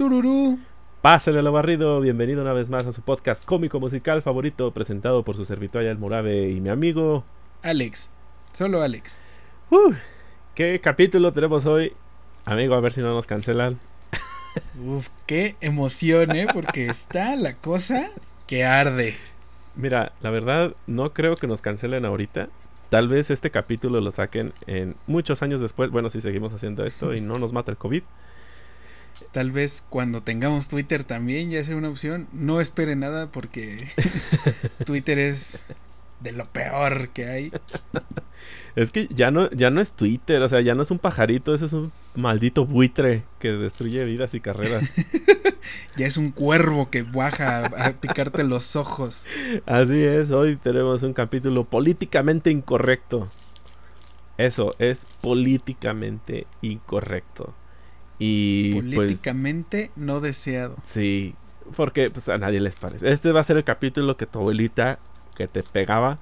Tururú. Pásale lo barrido, bienvenido una vez más a su podcast cómico musical favorito, presentado por su servitor El Morave y mi amigo Alex. Solo Alex. Uh, ¿Qué capítulo tenemos hoy? Amigo, a ver si no nos cancelan. Uf, qué emoción, ¿eh? Porque está la cosa que arde. Mira, la verdad, no creo que nos cancelen ahorita. Tal vez este capítulo lo saquen en muchos años después. Bueno, si seguimos haciendo esto y no nos mata el COVID. Tal vez cuando tengamos Twitter también ya sea una opción. No espere nada porque Twitter es de lo peor que hay. Es que ya no, ya no es Twitter, o sea, ya no es un pajarito, ese es un maldito buitre que destruye vidas y carreras. ya es un cuervo que baja a, picarte los ojos. Así es, hoy tenemos un capítulo políticamente incorrecto. Eso, es políticamente incorrecto. Y pues, políticamente no deseado. Sí, porque pues a nadie les parece. Este va a ser el capítulo que tu abuelita que te pegaba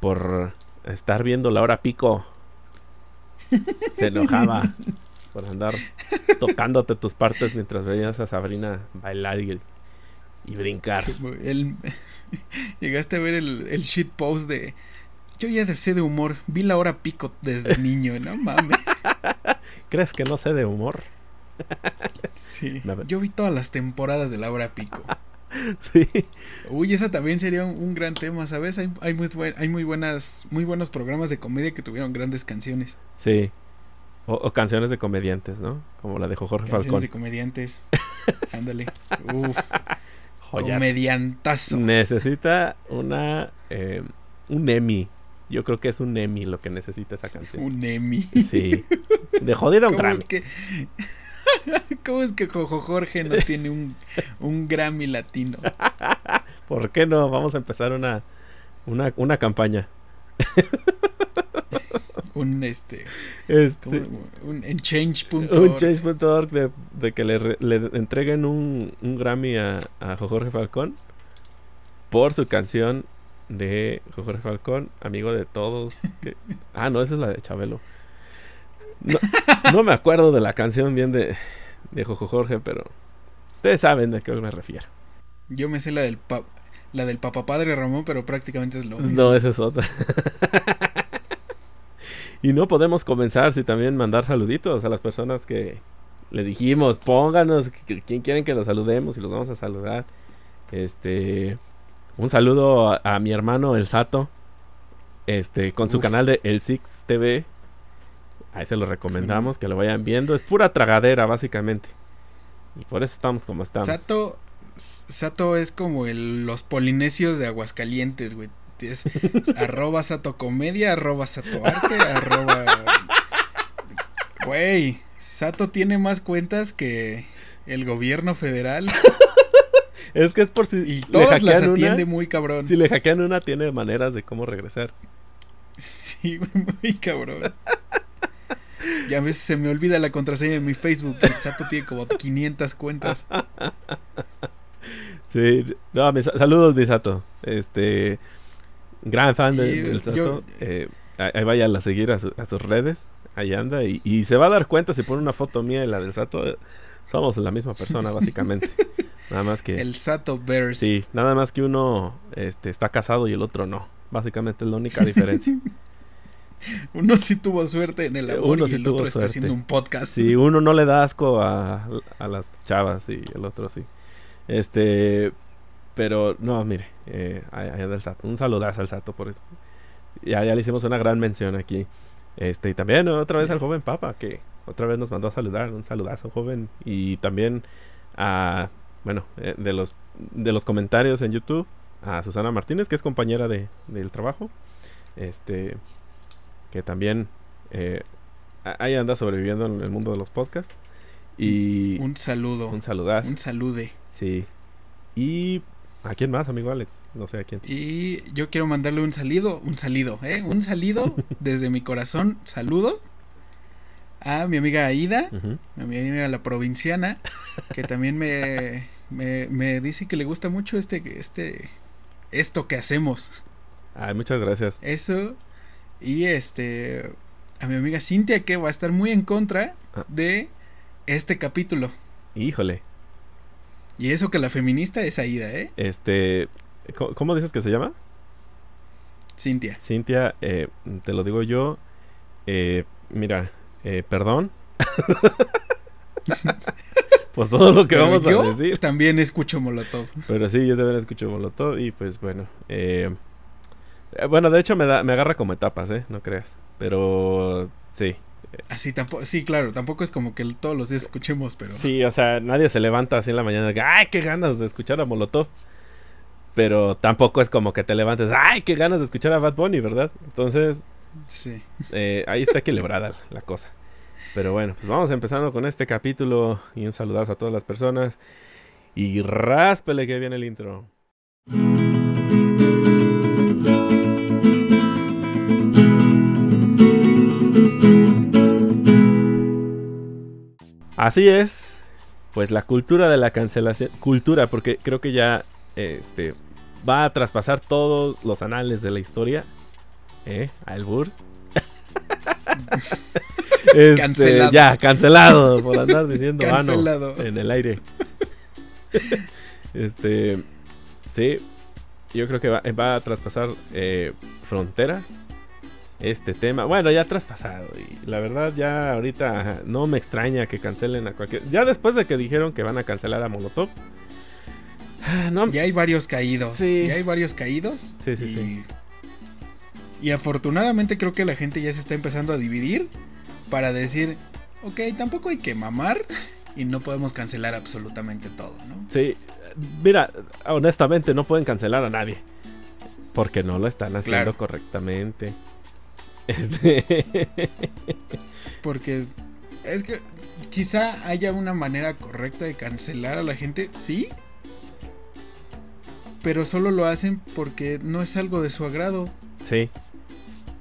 por estar viendo la hora pico. Se enojaba por andar tocándote tus partes mientras veías a Sabrina bailar y, brincar. llegaste a ver el, el shit post de yo ya sé de humor, vi la hora pico desde niño, no mames. ¿Crees que no sé de humor? sí. Yo vi todas las temporadas de la hora pico. Sí. Uy, esa también sería un, gran tema, ¿sabes? Hay, hay, muy, hay muy buenas, muy buenos programas de comedia que tuvieron grandes canciones. Sí. O, canciones de comediantes, ¿no? Como la de Jorge Falcón. Canciones de comediantes. Ándale. Uf. Comediantazo. Necesita una eh, un Emmy. Yo creo que es un Emmy lo que necesita esa canción. Un Emmy. Sí. De jodido un Grammy. que... ¿Cómo es que Jojo Jorge no tiene un, un Grammy latino? ¿Por qué no? Vamos a empezar una, una, una campaña. un este, este un, en change.org un change.org de, de, que le, le entreguen un, un Grammy a, a Jorge Falcón por su canción de Jorge Falcón, amigo de todos. Ah, no, esa es la de Chabelo. No, me acuerdo de la canción bien de, de Jojo Jorge, pero ustedes saben de qué me refiero. Yo me sé la del, la del papá padre Ramón, pero prácticamente es lo mismo. No, esa es otra. y no podemos comenzar si también mandar saluditos a las personas que les dijimos, pónganos quién quieren que los saludemos y los vamos a saludar. Este, un saludo a, mi hermano El Sato, este, con su canal de El Six TV. Ahí se lo recomendamos, que lo vayan viendo. Es pura tragadera, básicamente. Y por eso estamos como estamos. Sato, Sato es como el, los polinesios de Aguascalientes, güey. Es, arroba Sato Comedia, arroba Sato Arte, arroba... Güey, Sato tiene más cuentas que el gobierno federal. es que es por si... Y todas las atiende muy cabrón. Si le hackean una, tiene maneras de cómo regresar. Sí, muy cabrón. Ya a veces se me olvida la contraseña de mi Facebook. El Sato tiene como 500 cuentas. Sí, no, saludos, Misato. Este, gran fan del Sato. Eh, ahí vaya a seguir a, sus redes. Ahí anda. Y, se va a dar cuenta si pone una foto mía y la del Sato. Somos la misma persona, básicamente. nada más que. El Sato Bears. Sí, nada más que uno este, está casado y el otro no. Básicamente es la única diferencia. Uno sí tuvo suerte en el amor y el otro está haciendo un podcast. Sí, uno no le da asco a, las chavas y el otro sí. Este, pero no, mire, eh, un saludazo al Sato por eso. Ya, ya le hicimos una gran mención aquí. Este, y también otra vez al joven Papa, que otra vez nos mandó a saludar, un saludazo joven. Y también a, bueno, eh, de los de los comentarios en YouTube, a Susana Martínez, que es compañera de, del trabajo. Este, que también eh, ahí anda sobreviviendo en el mundo de los podcasts. Y un saludo. Un saludazo. Un salude. Sí. Y ¿a quién más, amigo Alex? No sé a quién. Y yo quiero mandarle un salido, un salido, ¿eh? Un salido desde mi corazón, saludo a mi amiga Aida, a mi amiga la provinciana, que también me, me, me dice que le gusta mucho este, este, esto que hacemos. Ay, muchas gracias. Eso, y este, a mi amiga Cintia, que va a estar muy en contra ah. de este capítulo. Híjole. Y eso que la feminista es Aida, ¿eh? Este, ¿cómo, dices que se llama? Cintia. Cintia, eh, te lo digo yo. Eh, mira, eh, perdón. pues todo lo que vamos a decir. También escucho Molotov. Pero sí, yo también escucho Molotov y pues bueno. bueno, de hecho me, da, me agarra como etapas, ¿eh? No creas. Pero sí, Así tampoco, sí, claro, tampoco es como que todos los días escuchemos, pero. Sí, o sea, nadie se levanta así en la mañana ¡ay, qué ganas de escuchar a Molotov! Pero tampoco es como que te levantes, ¡ay, qué ganas de escuchar a Bad Bunny, ¿verdad? Entonces, sí. Eh, ahí está equilibrada la cosa. Pero bueno, pues vamos empezando con este capítulo y un saludazo a todas las personas. Y ráspele que viene el intro. Así es. Pues la cultura de la cancelación. Cultura, porque creo que ya este, va a traspasar todos los anales de la historia. ¿Eh? Albur. este, cancelado. Ya, cancelado por andar diciendo cancelado. en el aire. este. Sí. Yo creo que va, a traspasar eh, fronteras este tema. Bueno, ya traspasado. Y la verdad, ya ahorita no me extraña que cancelen a cualquier. Ya después de que dijeron que van a cancelar a Molotov. No... Ya hay varios caídos. Sí. Ya hay varios caídos. Sí, sí, sí. Y afortunadamente creo que la gente ya se está empezando a dividir para decir, ok, tampoco hay que mamar y no podemos cancelar absolutamente todo, ¿no? Sí, mira, honestamente no pueden cancelar a nadie porque no lo están haciendo correctamente. Este... Porque es que quizá haya una manera correcta de cancelar a la gente, sí. Pero solo lo hacen porque no es algo de su agrado. Sí.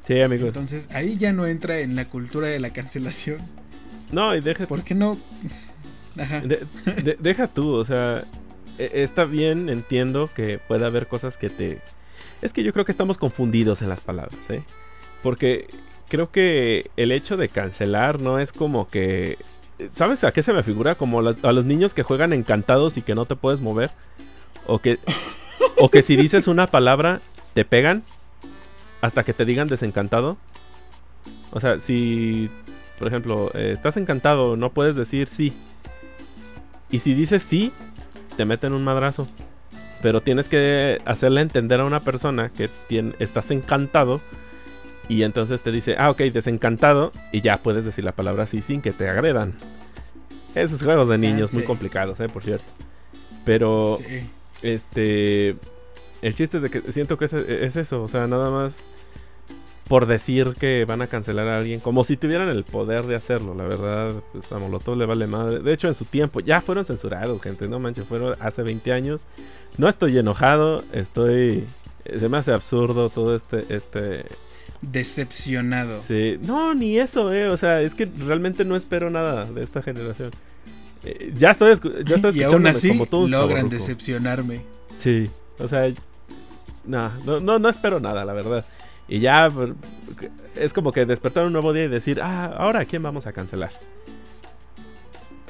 Sí, amigo. Entonces ahí ya no entra en la cultura de la cancelación. No, y deja. ¿Por qué no? Ajá. deja tú, o sea, e, está bien, entiendo que pueda haber cosas que te. Es que yo creo que estamos confundidos en las palabras, ¿eh? Porque creo que el hecho de cancelar no es como que... ¿Sabes a qué se me figura? Como a los niños que juegan encantados y que no te puedes mover. O que, o que si dices una palabra, te pegan hasta que te digan desencantado. O sea, si, por ejemplo, eh, estás encantado, no puedes decir sí. Y si dices sí, te meten un madrazo. Pero tienes que hacerle entender a una persona que estás encantado y entonces te dice, ah, ok, desencantado. Y ya puedes decir la palabra así sin que te agredan. Esos juegos de niños muy complicados, eh, por cierto. Pero, este. El chiste es de que siento que es, eso. O sea, nada más por decir que van a cancelar a alguien. Como si tuvieran el poder de hacerlo. La verdad, pues a Molotov le vale madre. De hecho, en su tiempo ya fueron censurados, gente. No manches, fueron hace 20 años. No estoy enojado. Estoy. Se me hace absurdo todo este. este decepcionado. Sí, no, ni eso, eh. O sea, es que realmente no espero nada de esta generación. Eh, ya estoy, ya estoy y aún así como tú, logran decepcionarme. Sí, o sea, no, no, no espero nada, la verdad. Y ya es como que despertar un nuevo día y decir, ah, ahora ¿a quién vamos a cancelar?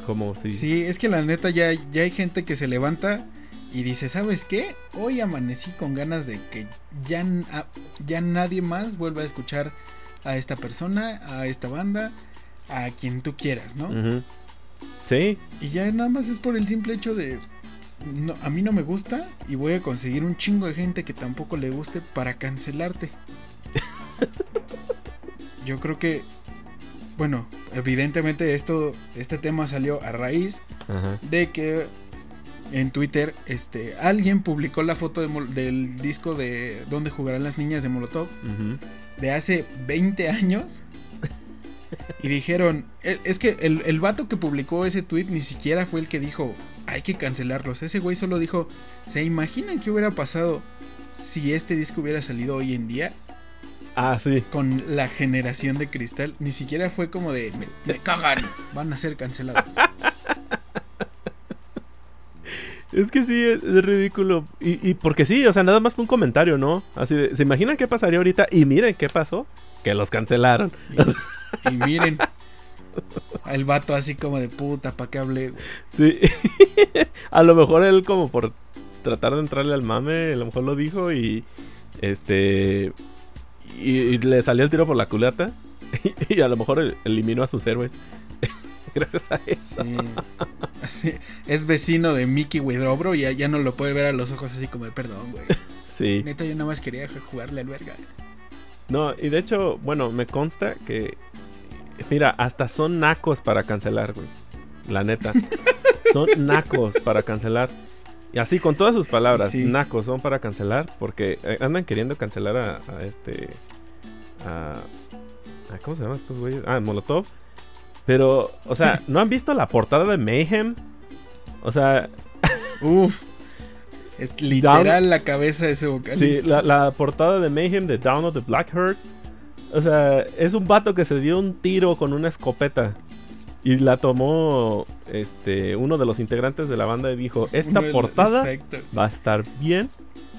Como si. Sí, es que la neta ya, ya hay gente que se levanta y dice, ¿sabes qué? Hoy amanecí con ganas de que ya, ya nadie más vuelva a escuchar a esta persona, a esta banda, a quien tú quieras, ¿no? Sí. Y ya nada más es por el simple hecho de, no, a mí no me gusta y voy a conseguir un chingo de gente que tampoco le guste para cancelarte. Yo creo que, bueno, evidentemente esto, este tema salió a raíz de que en Twitter, este, alguien publicó la foto del disco de Donde jugarán las niñas de Molotov de hace 20 años. y dijeron, e, es que el, el, vato que publicó ese tweet ni siquiera fue el que dijo, hay que cancelarlos. Ese güey solo dijo, ¿se imaginan qué hubiera pasado si este disco hubiera salido hoy en día? Ah, sí. Con la generación de cristal. Ni siquiera fue como de, me, me cagan, van a ser cancelados. Es que sí, es, ridículo. Y, porque sí, o sea, nada más fue un comentario, ¿no? Así de, ¿se imaginan qué pasaría ahorita? Y miren qué pasó, que los cancelaron. Y, miren. El vato así como de puta, ¿para qué hablé? Sí. a lo mejor él como por tratar de entrarle al mame, a lo mejor lo dijo y este y, le salió el tiro por la culata y a lo mejor eliminó a sus héroes. Gracias a eso. Es vecino de Mickey Widrobro y ya, no lo puede ver a los ojos así como de perdón, güey. Sí. Neta, yo nada más quería jugarle al verga. No, y de hecho, bueno, me consta que. Mira, hasta son nacos para cancelar, güey. La neta. son nacos para cancelar. Y así, con todas sus palabras, nacos son para cancelar. Porque eh, andan queriendo cancelar a, este. A, ¿Cómo se llama estos güeyes? Ah, Molotov. Pero, o sea, ¿no han visto la portada de Mayhem? O sea. Uf. Es literal la cabeza de ese vocalista. Sí, la, portada de Mayhem de Down of the Black Heart. O sea, es un vato que se dio un tiro con una escopeta. Y la tomó este uno de los integrantes de la banda y dijo, esta portada va a estar bien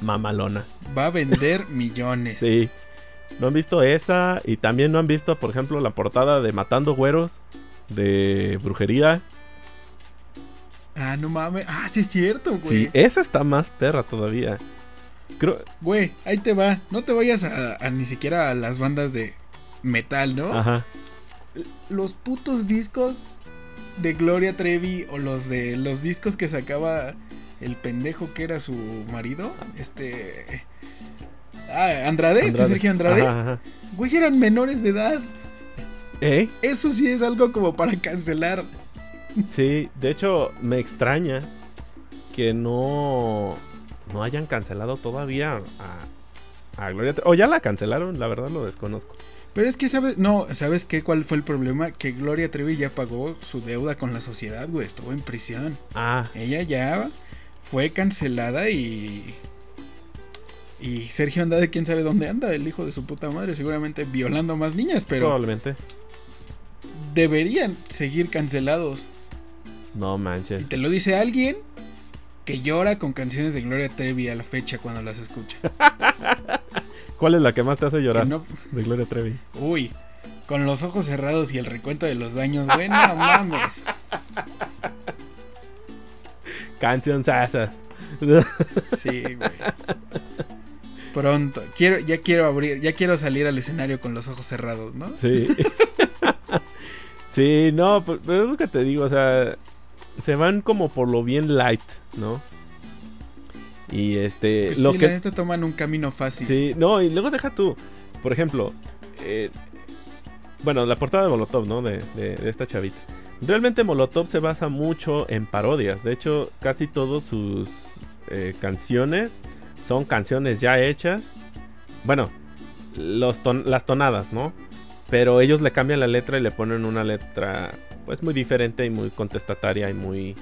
mamalona. Va a vender millones. Sí. ¿No han visto esa? Y también no han visto, por ejemplo, la portada de Matando Güeros de Brujería. Ah, no mames. Ah, sí es cierto, güey. Sí, esa está más perra todavía. Creo... Güey, ahí te va. No te vayas a, ni siquiera a las bandas de metal, ¿no? Ajá. Los putos discos de Gloria Trevi o los de los discos que sacaba el pendejo que era su marido, este Ah, Andrade, este Sergio Andrade. Güey, eran menores de edad. ¿Eh? Eso sí es algo como para cancelar. Sí, de hecho, me extraña que no, no hayan cancelado todavía a, a Gloria Trevi. O ya la cancelaron, la verdad lo desconozco. Pero es que, ¿sabes? No, ¿sabes qué? ¿Cuál fue el problema? Que Gloria Trevi ya pagó su deuda con la sociedad, güey. Estuvo en prisión. Ah. Ella ya fue cancelada y y Sergio anda de quién sabe dónde anda, el hijo de su puta madre, seguramente violando más niñas, pero. Probablemente. Deberían seguir cancelados. No manches. Y te lo dice alguien que llora con canciones de Gloria Trevi a la fecha cuando las escucha. ¿Cuál es la que más te hace llorar de Gloria Trevi? Uy, con los ojos cerrados y el recuento de los daños, güey, no mames. Canción sasas. sí, güey. Pronto. Quiero, ya quiero abrir, ya quiero salir al escenario con los ojos cerrados, ¿no? Sí. sí, no, pues, pero es lo que te digo, o sea, se van como por lo bien light, ¿no? Y este. Pues lo sí, que. La neta toman un camino fácil. Sí, no, y luego deja tú. Por ejemplo, eh, bueno, la portada de Molotov, ¿no? De, de, esta chavita. Realmente Molotov se basa mucho en parodias. De hecho, casi todas sus eh, canciones son canciones ya hechas. Bueno, los las tonadas, ¿no? Pero ellos le cambian la letra y le ponen una letra pues muy diferente y muy contestataria y muy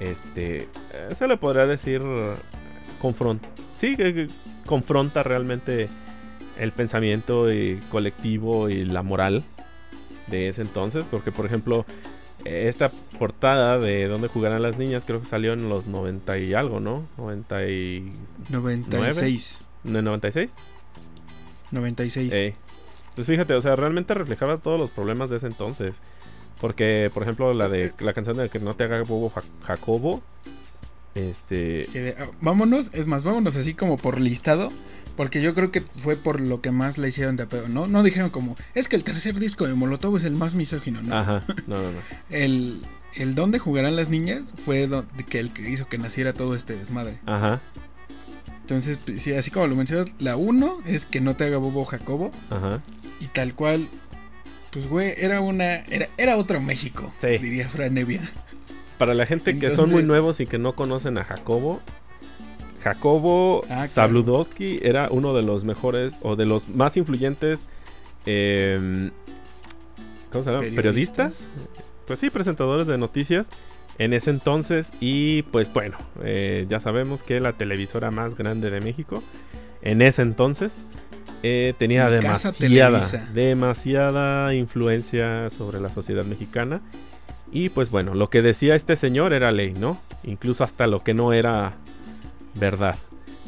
este eh, se le podría decir confronta. Sí, que, confronta realmente el pensamiento y colectivo y la moral de ese entonces, porque por ejemplo, esta portada de donde jugarán las niñas creo que salió en los 90 y algo, ¿no? 90 y... 96. ¿En 96? 96. Pues fíjate, o sea, realmente reflejaba todos los problemas de ese entonces. Porque, por ejemplo, la de la canción de que no te haga bobo Jacobo. Este. Ah, vámonos, es más, vámonos así como por listado. Porque yo creo que fue por lo que más la hicieron de apego, ¿no? No dijeron como, es que el tercer disco de Molotov es el más misógino, ¿no? Ajá, no, no, no. el, el donde jugarán las niñas fue que el que hizo que naciera todo este desmadre. Ajá. Entonces, sí, así como lo mencionas, la uno es que no te haga bobo Jacobo. Ajá. Y tal cual, pues güey, era una, era, era otro México, sí. diría Fran Nevia. Para la gente que son muy nuevos y que no conocen a Jacobo, Jacobo ah, era uno de los mejores o de los más influyentes em, ¿cómo se llama? ¿Periodistas? Pues sí, presentadores de noticias en ese entonces y pues bueno, eh, ya sabemos que la televisora más grande de México en ese entonces eh, tenía demasiada, demasiada influencia sobre la sociedad mexicana y pues bueno, lo que decía este señor era ley, ¿no? Incluso hasta lo que no era verdad.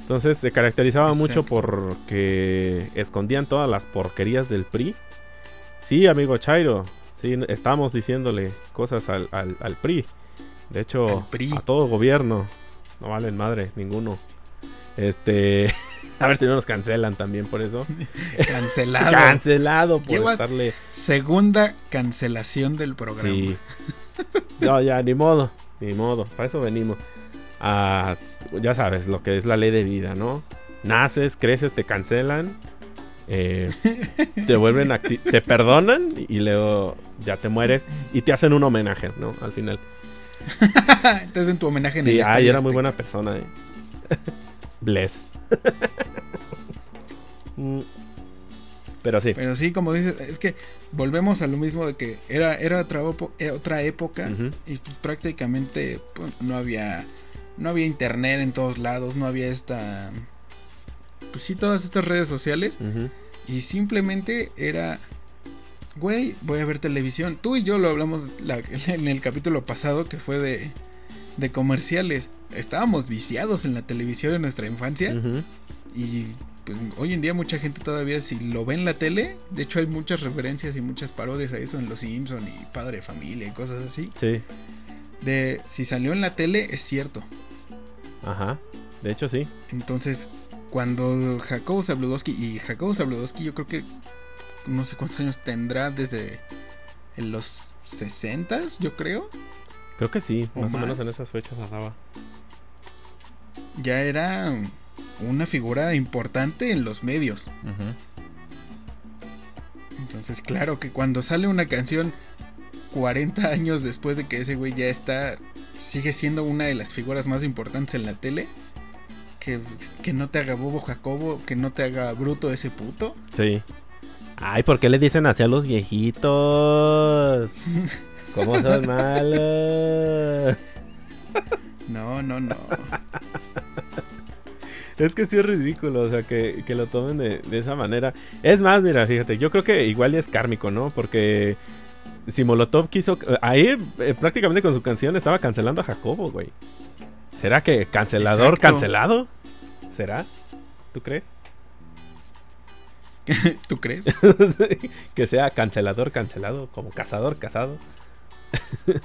Entonces se caracterizaba mucho porque escondían todas las porquerías del PRI. Sí, amigo Chairo, Sí, estamos diciéndole cosas al, al, al PRI. De hecho, PRI. a todo gobierno. No valen madre, ninguno. Este. A ver si no nos cancelan también por eso. Cancelado. Cancelado por Llevas- estarle. Segunda cancelación del programa. Sí. No, ya, ni modo. Ni modo. Para eso venimos. Ah, ya sabes lo que es la ley de vida, ¿no? Naces, creces, te cancelan. eh, te vuelven te perdonan y luego ya te mueres y te hacen un homenaje, ¿no? Al final. Entonces en tu homenaje en Sí, el ay, era muy buena persona. eh. Bless. Mm, Pero sí. Pero sí, como dices, es que volvemos a lo mismo de que era, era otra, eh, otra época y prácticamente pues, no había no había internet en todos lados, no había esta pues sí todas estas redes sociales y simplemente era güey, voy a ver televisión. Tú y yo lo hablamos la- en el capítulo pasado que fue de de comerciales. Estábamos viciados en la televisión en nuestra infancia y pues, hoy en día mucha gente todavía si lo ve en la tele, de hecho hay muchas referencias y muchas parodias a eso en Los Simpson y Padre de Familia y cosas así. Sí. De si salió en la tele es cierto. Ajá. De hecho, sí. Entonces, cuando Jacobo Zabludowski y Jacobo Zabludowski yo creo que no sé cuántos años tendrá desde en los 60 yo creo, Creo que sí. O Más, o menos en esas fechas andaba. ya era una figura importante en los medios. Entonces, claro que cuando sale una canción 40 años después de que ese güey ya está, sigue siendo una de las figuras más importantes en la tele, que, que no te haga bobo Jacobo, que no te haga bruto ese puto. Sí. Ay, ¿por qué le dicen así a los viejitos? ¿Cómo son malos? No, no, no. Es que sí es ridículo, o sea, que, que lo tomen de, de esa manera. Es más, mira, fíjate, yo creo que igual es kármico, ¿no? Porque si Molotov quiso... Ahí eh, prácticamente con su canción estaba cancelando a Jacobo, güey. ¿Será que cancelador Exacto. cancelado? ¿Será? ¿Tú crees? ¿Tú crees? que sea cancelador cancelado, como cazador casado.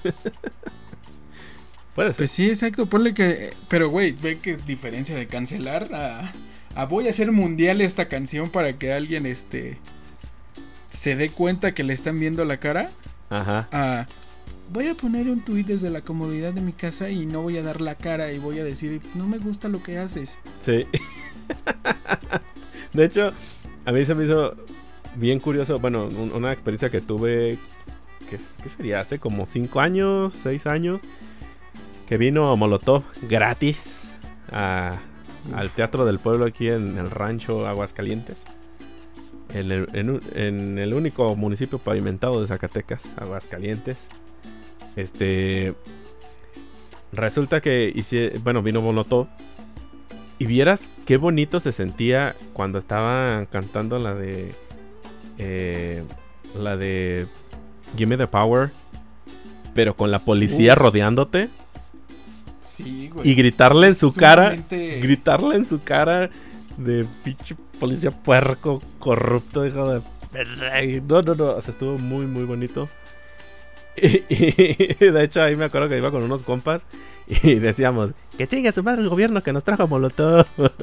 Puede ser. Pues sí, exacto. Ponle que. Pero, güey, ve qué diferencia de cancelar a, a voy a hacer mundial esta canción para que alguien este se dé cuenta que le están viendo la cara. Ajá. a voy a poner un tuit desde la comodidad de mi casa y no voy a dar la cara y voy a decir no me gusta lo que haces. Sí. de hecho, a mí se me hizo bien curioso. Bueno, un- una experiencia que tuve. ¿Qué, qué sería? Hace como 5 años, 6 años. Que vino Molotov gratis a- al Teatro del Pueblo aquí en el rancho Aguascalientes. En el, en el único municipio pavimentado de Zacatecas, Aguascalientes. Este. Resulta que hice, bueno, vino Molotov. Y vieras qué bonito se sentía cuando estaban cantando la de. eh, la de. Gimme the Power. Pero con la policía rodeándote. Sí, güey. Y gritarle en su cara. Gritarle en su cara. De pinche policía puerco, corrupto, hijo de. No, no, no. O sea, estuvo muy, muy bonito. Y, y de hecho, ahí me acuerdo que iba con unos compas. Y decíamos: Que chingue su madre el gobierno que nos trajo Molotov.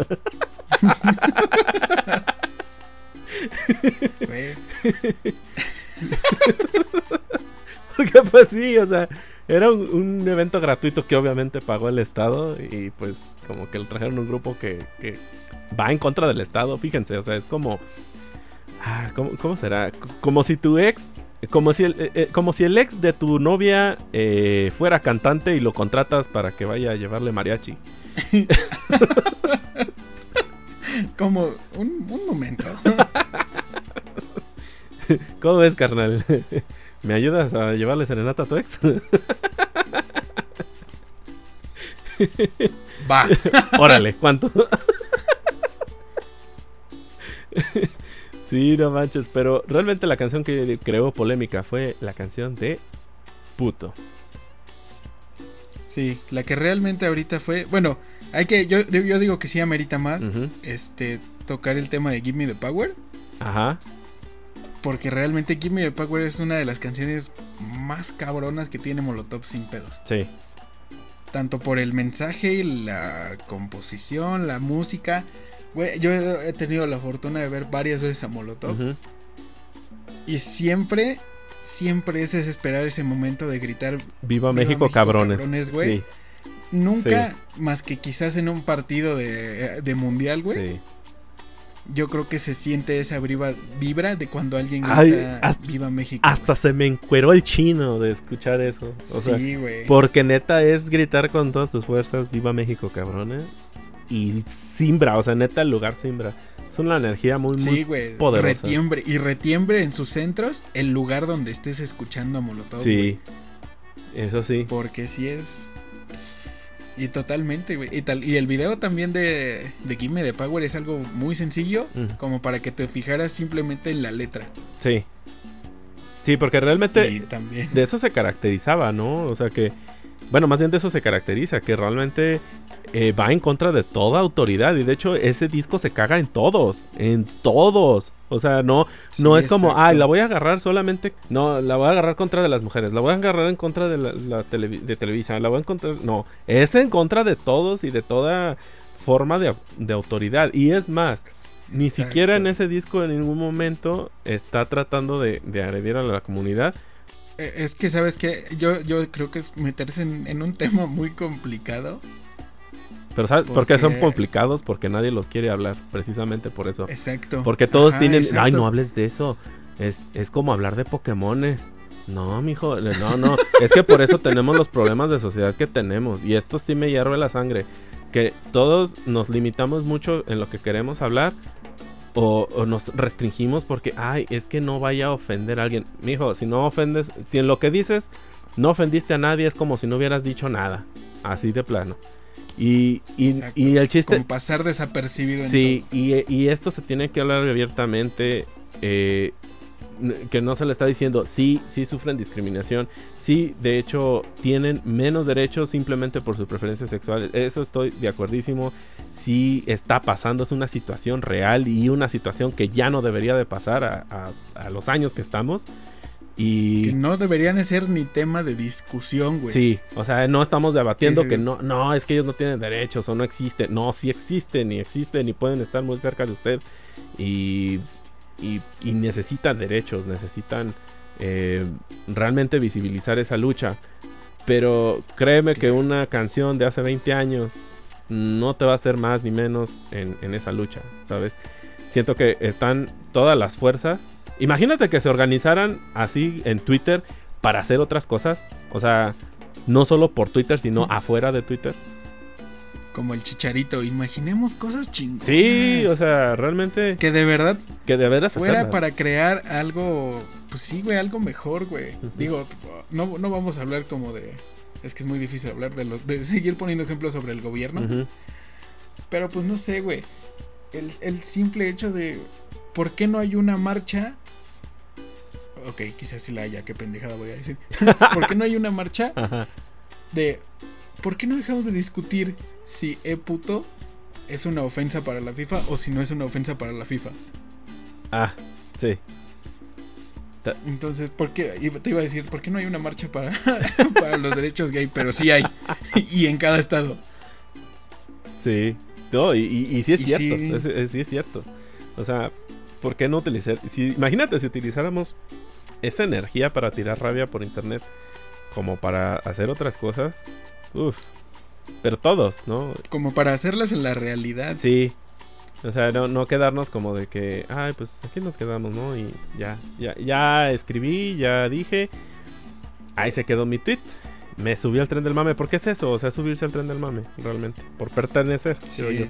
Porque pues sí, o sea, era un, evento gratuito que obviamente pagó el Estado y pues como que lo trajeron un grupo que, que va en contra del Estado, fíjense, o sea, es como... ah, ¿cómo, cómo será? Como si tu ex... Como si, el, eh, eh, como si el ex de tu novia eh, fuera cantante y lo contratas para que vaya a llevarle mariachi. Como un momento. ¿Cómo ves, carnal? ¿Me ayudas a llevarle serenata a tu ex? Va. Órale, ¿cuánto? sí, no manches, pero realmente la canción que creó polémica fue la canción de Puto. Sí, la que realmente ahorita fue, bueno, hay que yo yo digo que sí amerita más este tocar el tema de Give Me the Power, Ajá. Porque realmente Gimme the Power es una de las canciones más cabronas que tiene Molotov sin pedos. Sí. Tanto por el mensaje, la composición, la música. Güey, yo he tenido la fortuna de ver varias veces a Molotov. Y siempre, siempre es desesperar ese momento de gritar. Viva, México, cabrones. güey. Nunca, más que quizás en un partido de, de mundial, güey. Sí yo creo que se siente esa vibra de cuando alguien grita Viva México. Hasta se me encueró el chino de escuchar eso. sí, güey. Porque neta es gritar con todas tus fuerzas Viva México, cabrones. Y simbra, o sea, neta el lugar simbra. Es una energía muy, sí, muy poderosa. Retiembre, y retiembre en sus centros el lugar donde estés escuchando a Molotov. Sí. Eso sí. Porque si es y totalmente, güey. Y, tal, y el video también de, de Gimme de Power es algo muy sencillo, como para que te fijaras simplemente en la letra. Sí. Sí, porque realmente también. de eso se caracterizaba, ¿no? O sea que, bueno, más bien de eso se caracteriza, que realmente eh, va en contra de toda autoridad. Y de hecho, ese disco se caga en todos. En todos. O sea, no, no es como, ay, la voy a agarrar solamente. No, la voy a agarrar contra de las mujeres. La voy a agarrar en contra de la, de Televisa. La voy a encontrar. No, es en contra de todos y de toda forma de, autoridad. Y es más, ni siquiera en ese disco en ningún momento está tratando de, de agredir a la comunidad. E, es que, ¿sabes que Yo, yo creo que es meterse en, en un tema muy complicado. Pero ¿sabes por qué son complicados? Porque nadie los quiere hablar, precisamente por eso. Exacto. Porque todos tienen, ay, no hables de eso. Es, es como hablar de Pokémones. No, mijo, no, no. es que por eso tenemos los problemas de sociedad que tenemos. Y esto sí me hierve la sangre. Que todos nos limitamos mucho en lo que queremos hablar. O, o, nos restringimos porque, ay, es que no vaya a ofender a alguien. Mijo, si no ofendes, si en lo que dices no ofendiste a nadie, es como si no hubieras dicho nada. Así de plano. Y, y, el chiste... Como pasar desapercibido. sí, y, esto se tiene que hablar abiertamente. Eh, que no se le está diciendo, sí, sí sufren discriminación, sí, de hecho, tienen menos derechos simplemente por sus preferencias sexuales. Eso estoy de acuerdísimo. Sí está pasando, es una situación real y una situación que ya no debería de pasar a, a los años que estamos. Y... Que no deberían ser ni tema de discusión, güey. Sí, o sea, no estamos debatiendo que no, no, es que ellos no tienen derechos o no existen. No, sí existen y existen y pueden estar muy cerca de usted. Y, y, necesitan derechos, necesitan eh, realmente visibilizar esa lucha. Pero créeme que una canción de hace 20 años no te va a hacer más ni menos en, en esa lucha, ¿sabes? Siento que están todas las fuerzas Imagínate que se organizaran así en Twitter para hacer otras cosas. O sea, no solo por Twitter, sino afuera de Twitter. Como el chicharito, imaginemos cosas chingonas. Sí, o sea, realmente. Que de verdad. Que de verdad fuera para crear algo. Pues sí, güey, algo mejor, güey. Digo, no, no vamos a hablar como de. Es que es muy difícil hablar de los. de seguir poniendo ejemplos sobre el gobierno. Pero pues no sé, güey. El, el simple hecho de. ¿Por qué no hay una marcha Ok, quizás sí la haya, qué pendejada voy a decir. ¿Por qué no hay una marcha de... ¿Por qué no dejamos de discutir si e puto es una ofensa para la FIFA o si no es una ofensa para la FIFA? Ah, sí. Entonces, ¿por qué? Te iba a decir, ¿por qué no hay una marcha para, para los derechos gay? Pero sí hay. y en cada estado. Sí. No, y, y, sí es cierto. sí es cierto. O sea, ¿por qué no utilizar? Si, imagínate si utilizáramos esa energía para tirar rabia por internet como para hacer otras cosas. Uf. Pero todos, ¿no? Como para hacerlas en la realidad. Sí. O sea, no, no quedarnos como de que, ay, pues aquí nos quedamos, ¿no? Y ya, ya, ya escribí, ya dije. Ahí se quedó mi tweet. Me subí al tren del mame. ¿Por qué es eso? O sea, subirse al tren del mame, realmente. Por pertenecer, sí.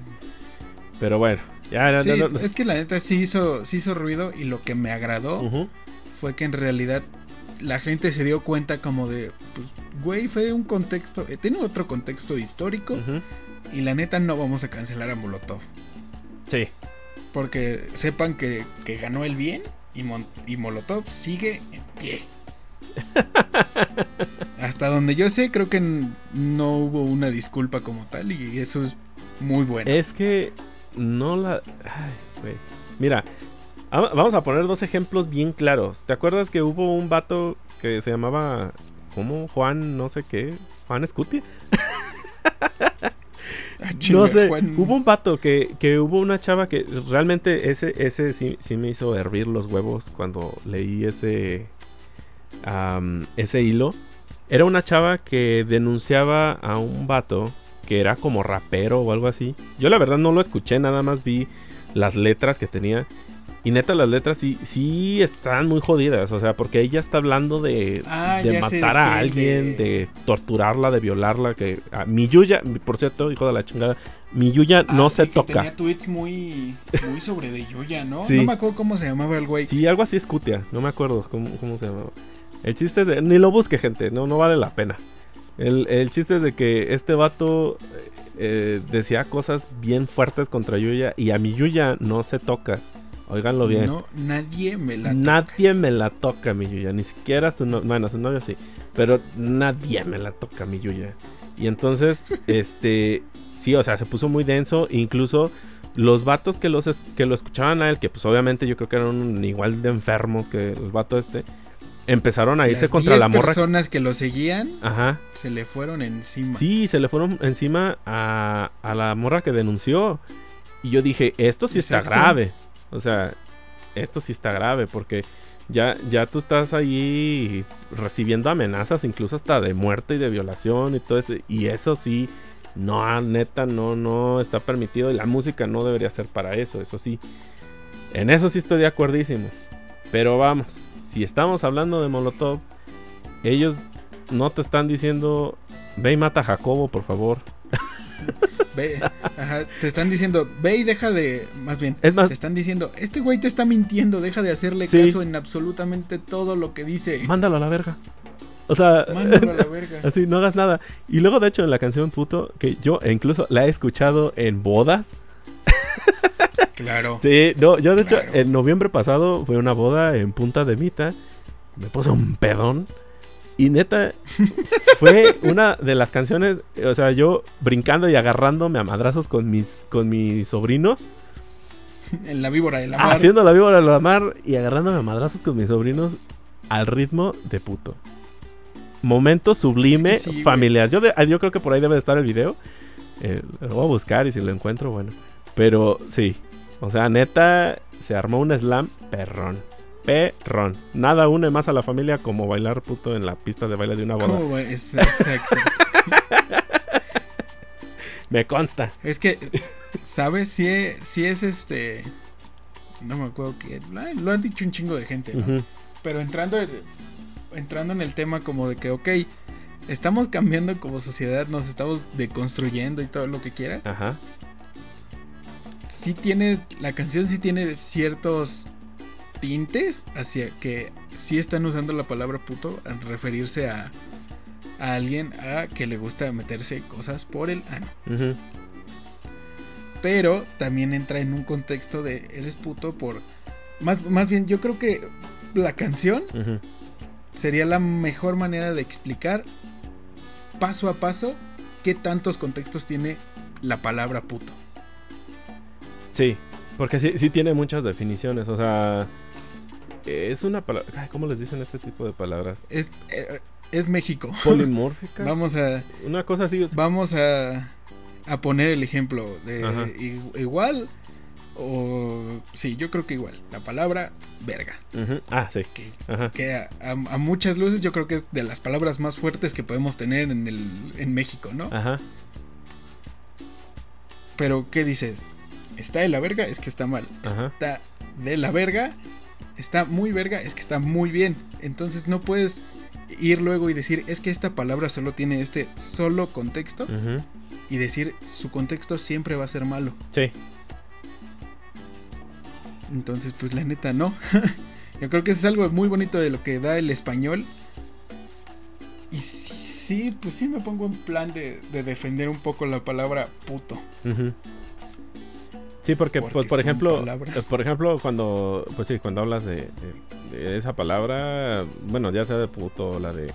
Pero bueno, ya, sí, Es que la neta sí hizo, sí hizo ruido y lo que me agradó fue que en realidad la gente se dio cuenta como de, pues, güey, fue un contexto, eh, tiene otro contexto histórico y la neta no vamos a cancelar a Molotov. Sí. Porque sepan que, ganó el bien y, y Molotov sigue en pie. Hasta donde yo sé, creo que no hubo una disculpa como tal y eso es muy bueno. Es que no la... Ay, güey. Mira, Vamos a poner dos ejemplos bien claros. ¿Te acuerdas que hubo un vato que se llamaba. ¿Cómo? Juan, no sé qué. Juan Scuti. Ah, no sé, hubo un vato que, que, hubo una chava que realmente ese, ese sí, sí me hizo hervir los huevos cuando leí ese, ese hilo. Era una chava que denunciaba a un vato que era como rapero o algo así. Yo la verdad no lo escuché, nada más vi las letras que tenía. Y neta, las letras sí, sí están muy jodidas. O sea, porque ella está hablando de, ah, de matar a alguien, de... torturarla, de violarla. Que a, mi Yuya, por cierto, hijo de la chingada, mi Yuya ah, no se toca. Tenía tweets muy, muy sobre de Yuya, ¿no? No me acuerdo cómo se llamaba el güey. Sí, algo así es Cutia. No me acuerdo cómo, cómo se llamaba. El chiste es de. Ni lo busque, gente. No, no vale la pena. El, el chiste es de que este vato eh, decía cosas bien fuertes contra Yuya. Y a mi Yuya no se toca. Óiganlo bien. No, nadie me la toca. Nadie me la toca, mi Yuya. Ni siquiera su novio. Bueno, su novio sí. Pero nadie me la toca, mi Yuya. Y entonces, este. Sí, o sea, se puso muy denso. Incluso los vatos que, los que lo escuchaban a él, que pues obviamente yo creo que eran igual de enfermos que el vato este. Empezaron a irse contra la morra. personas que lo seguían Ajá. se le fueron encima. Sí, se le fueron encima a, a la morra que denunció. Y yo dije, esto sí está grave. O sea, esto sí está grave porque ya, ya tú estás ahí recibiendo amenazas, incluso hasta de muerte y de violación y todo eso. Y eso sí, no, neta, no, no está permitido. Y la música no debería ser para eso, eso sí. En eso sí estoy de acuerdísimo. Pero vamos, si estamos hablando de Molotov, ellos no te están diciendo, ve y mata a Jacobo, por favor. Ve, ajá, te están diciendo, ve y deja de. Más bien, es más, te están diciendo, este güey te está mintiendo, deja de hacerle caso en absolutamente todo lo que dice. Mándalo a la verga. O sea, Mándalo a la verga. así, no hagas nada. Y luego, de hecho, en la canción Puto, que yo incluso la he escuchado en bodas. Claro. Sí, no, yo de hecho, en noviembre pasado fue una boda en Punta de Mita. Me puse un pedón. Y neta, fue una de las canciones, o sea, yo brincando y agarrándome a madrazos con mis, con mis sobrinos. En la víbora de la mar. Haciendo la víbora de la mar y agarrándome a madrazos con mis sobrinos al ritmo de puto. Momento sublime familiar. Yo, yo creo que por ahí debe de estar el video. Eh, lo voy a buscar y si lo encuentro, bueno. Pero sí. O sea, neta, se armó un slam perrón perrón. Nada une más a la familia como bailar puto en la pista de baile de una boda. exacto. me consta. Es que, ¿sabes? Si, si es este. No me acuerdo que. Lo han dicho un chingo de gente, ¿no? Pero entrando, entrando en el tema como de que, ok, estamos cambiando como sociedad, nos estamos deconstruyendo y todo lo que quieras. Ajá. Sí tiene. La canción sí tiene ciertos tintes hacia que si están usando la palabra puto al referirse a, a alguien a que le gusta meterse cosas por el ano. Pero también entra en un contexto de eres puto por... Más, más bien, yo creo que la canción sería la mejor manera de explicar paso a paso qué tantos contextos tiene la palabra puto. Sí, porque sí, sí tiene muchas definiciones. O sea, es una palabra. ¿Cómo les dicen este tipo de palabras? Es, eh, es México. Polimórfica. vamos a. Una cosa así. Vamos a, a poner el ejemplo de igual. O. Sí, yo creo que igual. La palabra verga. Ah, sí. Que, a, muchas luces yo creo que es de las palabras más fuertes que podemos tener en, el, en México, ¿no? Ajá. Pero, ¿qué dices? Está de la verga, es que está mal. Está de la verga, está muy verga, es que está muy bien. Entonces no puedes ir luego y decir, es que esta palabra solo tiene este solo contexto. Y decir, su contexto siempre va a ser malo. Sí. Entonces, pues la neta, no. Yo creo que eso es algo muy bonito de lo que da el español. Y sí, pues sí me pongo en plan de, defender un poco la palabra puto. Sí, porque, pues, por ejemplo, eh, por ejemplo, cuando, pues sí, cuando hablas de, esa palabra, bueno, ya sea de puto, la de,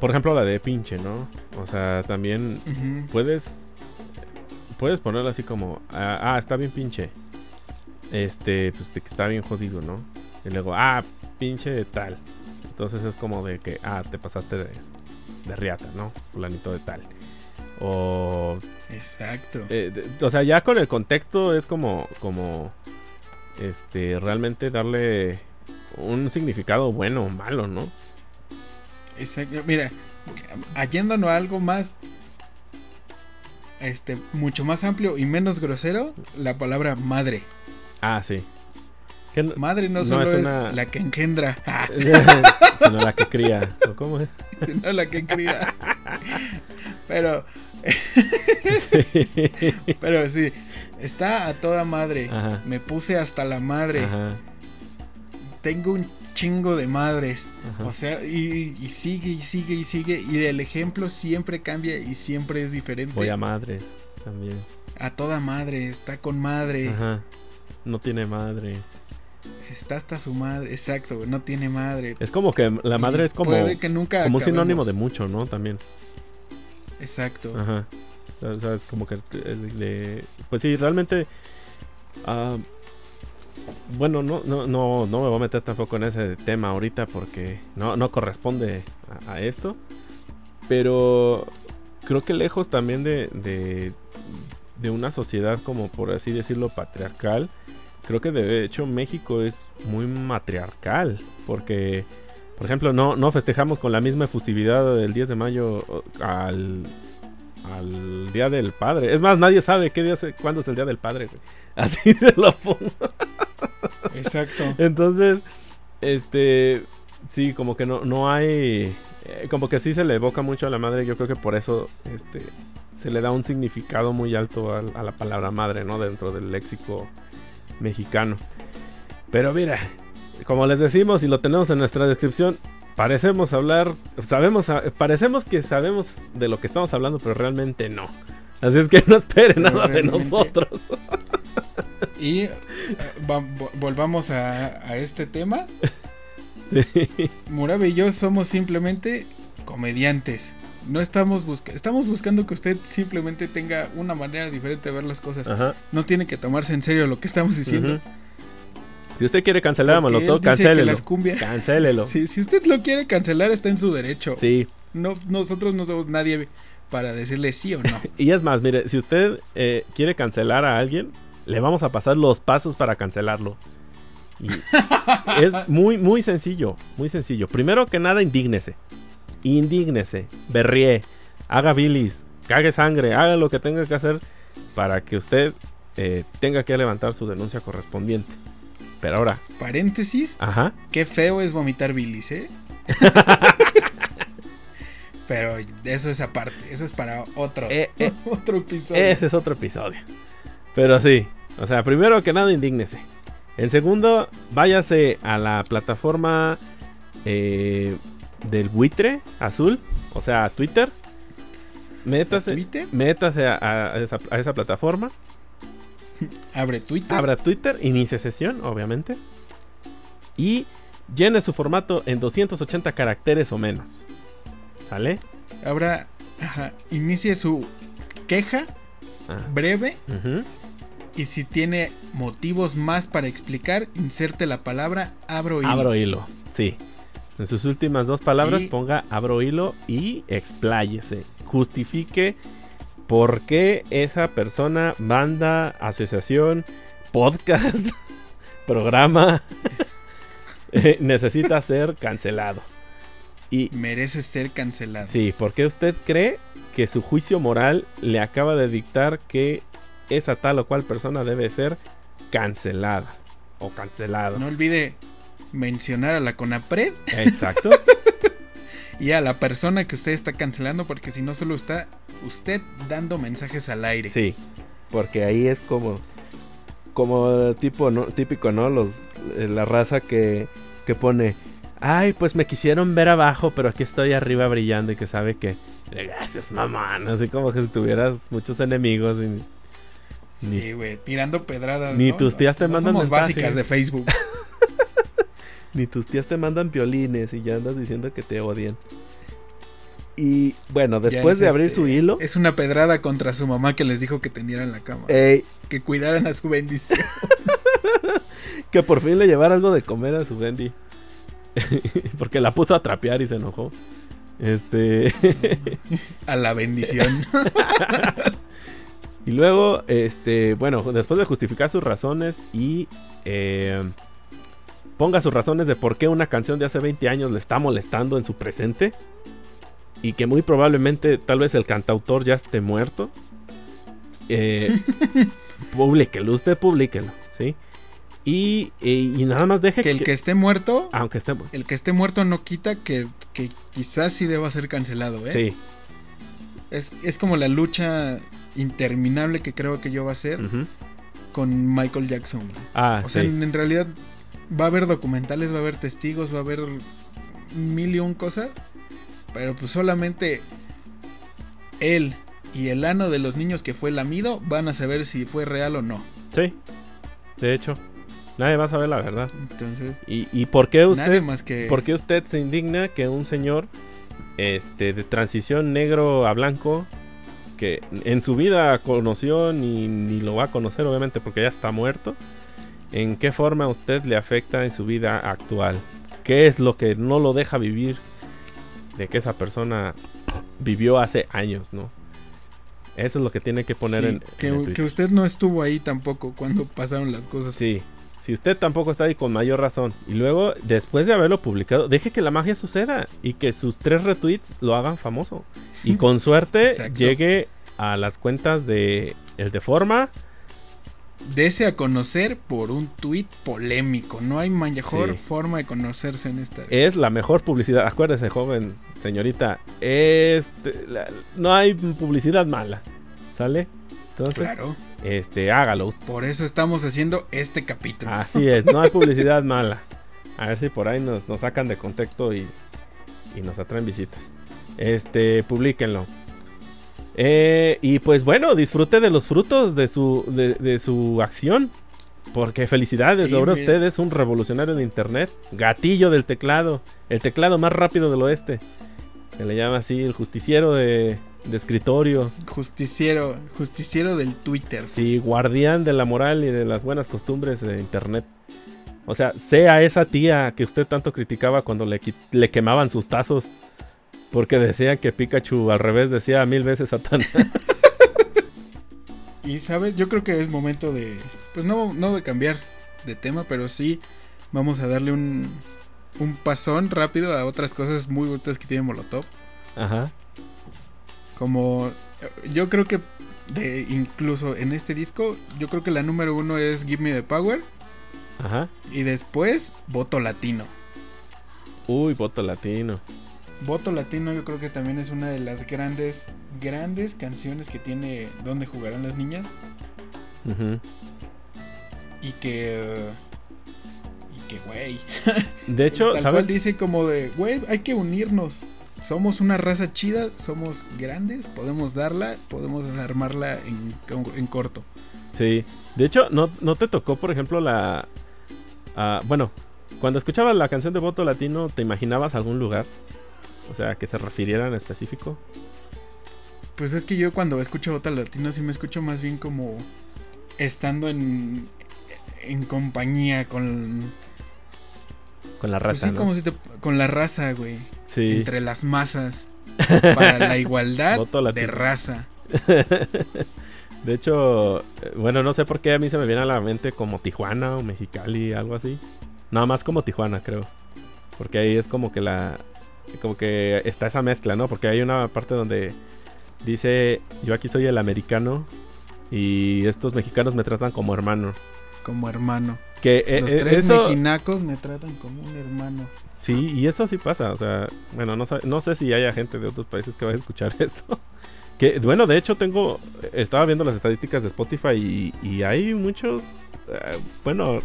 por ejemplo, la de pinche, ¿no? O sea, también puedes, puedes ponerlo así como, ah, ah, está bien pinche. este, pues de que está bien jodido, ¿no? Y luego, ah, pinche tal. Entonces es como de que, ah, te pasaste de, de riata, ¿no? Fulanito de tal. O. Exacto. eh, de- o sea, ya con el contexto es como. como. Este. Realmente darle un significado bueno o malo, ¿no? Exacto. Mira, yéndonos a algo más. Este, mucho más amplio y menos grosero, la palabra madre. Ah, sí. No- Madre no No, solo es es, la que engendra, sino la que cría. ¿o ¿Cómo es? sino la que cría. Pero, pero sí, está a toda madre. Ajá. Me puse hasta la madre. Ajá, Tengo un chingo de madres. ajá. O sea, y, y sigue y sigue y sigue. Y el ejemplo siempre cambia y siempre es diferente. Voy a madres también. A toda madre, está con madre. Ajá. No tiene madre. Está hasta su madre. Exacto, no tiene madre. Es como que la madre Y es como, Puede que nunca. como un sinónimo de mucho, ¿no? También. Exacto. Ajá. O como que el de- Pues sí, realmente... ah, bueno, no, no, no, no me voy a meter tampoco en ese tema ahorita porque no, no corresponde a, a esto. Pero creo que lejos también de, de, de una sociedad como por así decirlo patriarcal, creo que de hecho México es muy matriarcal. Porque, por ejemplo, no, no festejamos con la misma efusividad del 10 de mayo al, al Día del Padre. Es más, nadie sabe qué día, se- cuándo es el Día del Padre. güey. Así te lo pongo. Exacto. Entonces, este, sí, como que no, no hay, eh, como que sí se le evoca mucho a la madre. Yo creo que por eso, este, se le da un significado muy alto al- a, la palabra madre, ¿no? Dentro del léxico mexicano. Pero mira, como les decimos y lo tenemos en nuestra descripción, parecemos hablar, sabemos, parecemos que sabemos de lo que estamos hablando, pero realmente no. Así es que no esperen Pero nada de nosotros. Y eh, va- vo- volvamos a, a este tema. Sí. Murabe y yo somos simplemente comediantes. No estamos buscando, estamos buscando que usted simplemente tenga una manera diferente de ver las cosas. Ajá. No tiene que tomarse en serio lo que estamos diciendo. Si usted quiere cancelar a Molotov, cancélelo. Cancélelo. Sí. Si, usted lo quiere cancelar, está en su derecho. No, nosotros no somos nadie para decirle sí o no. Y es más, mire, si usted eh, quiere cancelar a alguien, le vamos a pasar los pasos para cancelarlo. Y es muy, muy sencillo. Muy sencillo. Primero que nada, indígnese. Indígnese. Berríe. Haga bilis. Cague sangre. Haga lo que tenga que hacer para que usted eh, tenga que levantar su denuncia correspondiente. Pero ahora, Paréntesis, ajá. qué feo es vomitar bilis, ¿eh? Pero eso es aparte, eso es para otro, Eh, eh, otro episodio. Ese es otro episodio. Pero sí, o sea, primero que nada, indígnese. En segundo, váyase a la plataforma eh, del buitre azul, o sea, a Twitter. Métase, Twitter, métase a, a esa, a esa plataforma, abre Twitter. abra Twitter, inicie sesión, obviamente. Y llene su formato en 280 caracteres o menos. ¿Sale? Abra, ajá, inicie su queja Ah, breve y si tiene motivos más para explicar, inserte la palabra abro hilo. Abro hilo, sí. En sus últimas dos palabras Y- ponga abro hilo y expláyese. Justifique por qué esa persona, banda, asociación, podcast, programa eh, necesita ser cancelado. Y Merece ser cancelado. sí, ¿por qué usted cree que su juicio moral le acaba de dictar que esa tal o cual persona debe ser cancelada o cancelado? No olvide mencionar a la CONAPRED Exacto. y a la persona que usted está cancelando porque si no solo está usted dando mensajes al aire. Sí, porque ahí es como como tipo no típico, ¿no? Los eh, la raza que que pone, "Ay, pues me quisieron ver abajo, pero aquí estoy arriba brillando" y que sabe que gracias, mamá, así como que si tuvieras muchos enemigos y Sí, güey, tirando pedradas. ni ¿no? tus tías te No mandan somos básicas de Facebook. ni tus tías te mandan violines y ya andas diciendo que te odian. Y bueno, después es, de abrir este, su hilo, Es una pedrada contra su mamá que les dijo que tendieran la cama. ey, Que cuidaran a su bendición. que por fin le llevara algo de comer a su Bendy. Porque la puso a trapear y se enojó. Este. a la bendición. y luego, este, bueno, después de justificar sus razones y eh, ponga sus razones de por qué una canción de hace 20 años le está molestando en su presente y que muy probablemente tal vez el cantautor ya esté muerto. Eh, publíquelo, usted publíquelo, ¿sí? Y, y, nada más deje que el que, esté muerto, aunque esté el que esté muerto no quita que, que quizás sí deba ser cancelado, ¿eh? Sí. Es, es, como la lucha interminable que creo que yo va a ser con Michael Jackson. Ah, o sea, en, realidad va a haber documentales, va a haber testigos, va a haber mil y un cosas, pero pues solamente él y el ano de los niños que fue lamido van a saber si fue real o no. Sí, de hecho. Nadie va a saber la verdad. Entonces. ¿Y, y por qué usted? Más que... ¿Por qué usted se indigna que un señor este, de transición negro a blanco que en su vida conoció ni, ni lo va a conocer obviamente porque ya está muerto? ¿En qué forma a usted le afecta en su vida actual? ¿Qué es lo que no lo deja vivir de que esa persona vivió hace años, no? Eso es lo que tiene que poner en, que, que usted no estuvo ahí tampoco cuando pasaron las cosas. Sí, si usted tampoco está ahí con mayor razón. Y luego, después de haberlo publicado, deje que la magia suceda y que sus tres retweets lo hagan famoso. Y con suerte llegue a las cuentas de el de forma. Dese a conocer por un tweet polémico. No hay mejor forma de conocerse en esta. Es la mejor publicidad. Acuérdese, joven, señorita. Este, no hay publicidad mala. ¿Sale? Entonces, claro. este, hágalo. Por eso estamos haciendo este capítulo. Así es, no hay publicidad mala. A ver si por ahí nos, sacan de contexto y, y, nos atraen visitas. Este, publíquenlo. Eh, y pues bueno, disfrute de los frutos de su, de, su acción. Porque felicidades, ahora usted es un revolucionario de internet. Gatillo del teclado. El teclado más rápido del oeste. Se le llama así el justiciero de, de escritorio. Justiciero, justiciero del Twitter. Sí, guardián de la moral y de las buenas costumbres de Internet. O sea, sea esa tía que usted tanto criticaba cuando le, le quemaban sus tazos. Porque decían que Pikachu al revés decía mil veces Satán. y sabes, yo creo que es momento de, pues no, no de cambiar de tema, pero sí vamos a darle un, un pasón rápido a otras cosas muy bonitas que tiene Molotov. Ajá. Como yo creo que de incluso en este disco, yo creo que la número uno es Give Me the Power. Ajá. Y después Voto Latino. Uy, Voto Latino. Voto Latino yo creo que también es una de las grandes, grandes canciones que tiene Donde jugarán las niñas. Y que... Y que, güey. De hecho, Tal ¿sabes? Cual dice como de, güey, hay que unirnos somos una raza chida, somos grandes, podemos darla, podemos armarla en, corto. Sí, de hecho, ¿no, ¿no, te tocó, por ejemplo, la... Ah, bueno, cuando escuchabas la canción de Voto Latino, ¿te imaginabas algún lugar? O sea, que se refiriera en específico. Pues es que yo cuando escucho Voto Latino sí me escucho más bien como estando en, en compañía con... Con la raza. Pues como si te, con la raza, güey entre las masas para la igualdad de raza. De hecho, eh, bueno, no sé por qué a mí se me viene a la mente como Tijuana o Mexicali, algo así. Nada más como Tijuana, creo. Porque ahí es como que la. Como que está esa mezcla, ¿no? Porque hay una parte donde dice: Yo aquí soy el americano y estos mexicanos me tratan como hermano. Como hermano. Que eh, Los eh, tres mexicacos me tratan como un hermano. Sí, y eso sí pasa. O sea, bueno, no, no sé si haya gente de otros países que vaya a escuchar esto. Que, bueno, de hecho tengo, estaba viendo las estadísticas de Spotify y, hay muchos, eh, bueno,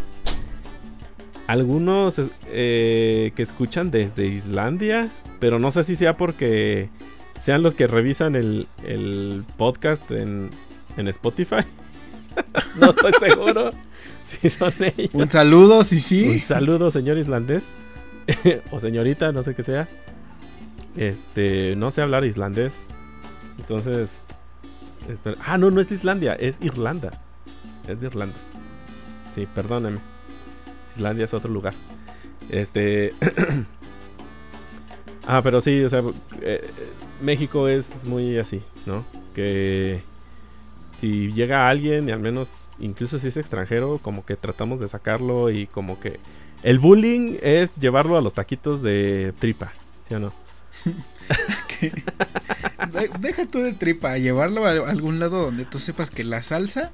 algunos eh, que escuchan desde Islandia, pero no sé si sea porque sean los que revisan el, podcast en, en Spotify. no estoy seguro si son ellos. Un saludo, sí, sí. Un saludo, señor islandés. o señorita, no sé qué sea. Este, no sé hablar islandés. Entonces, Ah, no, no es Islandia, es Irlanda. Es de Irlanda. sí, perdóneme. Islandia es otro lugar. Este. ah, pero sí, o sea, eh, México es muy así, ¿no? Que si llega alguien, y al menos incluso si es extranjero, como que tratamos de sacarlo y como que el bullying es llevarlo a los taquitos de tripa, ¿sí o no? Deja tú de tripa, llevarlo a algún lado donde tú sepas que la salsa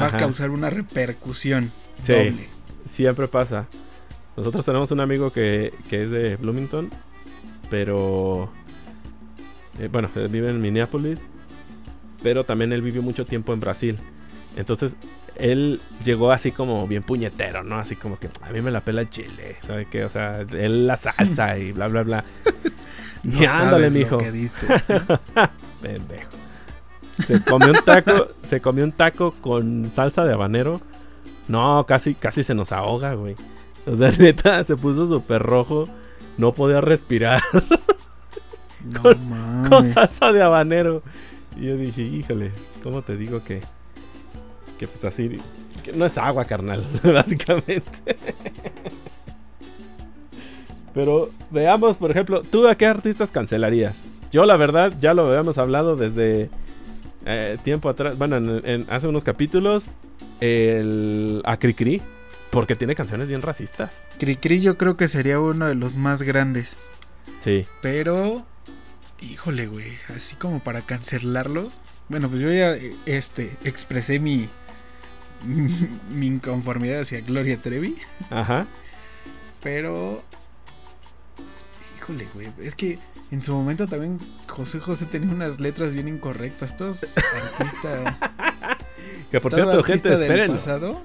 va a causar una repercusión sí, doble. Siempre pasa. Nosotros tenemos un amigo que, que es de Bloomington, pero eh, bueno, vive en Minneapolis, pero también él vivió mucho tiempo en Brasil. Entonces, él llegó así como bien puñetero, ¿no? Así como que a mí me la pela el chile, ¿sabe qué? O sea, él la salsa y bla, bla, bla. y ándale, mijo. Lo que dices, Pendejo. Se comió un taco, se comió un taco con salsa de habanero. No, casi, casi se nos ahoga, güey. O sea, neta, se puso súper rojo. No podía respirar. No con, mames. con salsa de habanero. Y yo dije, híjole, ¿cómo te digo que, que pues así, que no es agua, carnal, básicamente? Pero veamos, por ejemplo, ¿tú a qué artistas cancelarías? Yo la verdad ya lo habíamos hablado desde eh, tiempo atrás, bueno, en, hace unos capítulos, el, a Cricri, porque tiene canciones bien racistas. Cricri yo creo que sería uno de los más grandes. Sí. Pero Híjole, güey, así como para cancelarlos. Bueno, pues yo ya este expresé mi mi, inconformidad hacia Gloria Trevi. Ajá. Pero híjole, güey, es que en su momento también José José tenía unas letras bien incorrectas. Todos artistas. Que por cierto, gente, espérenlo. Pasado,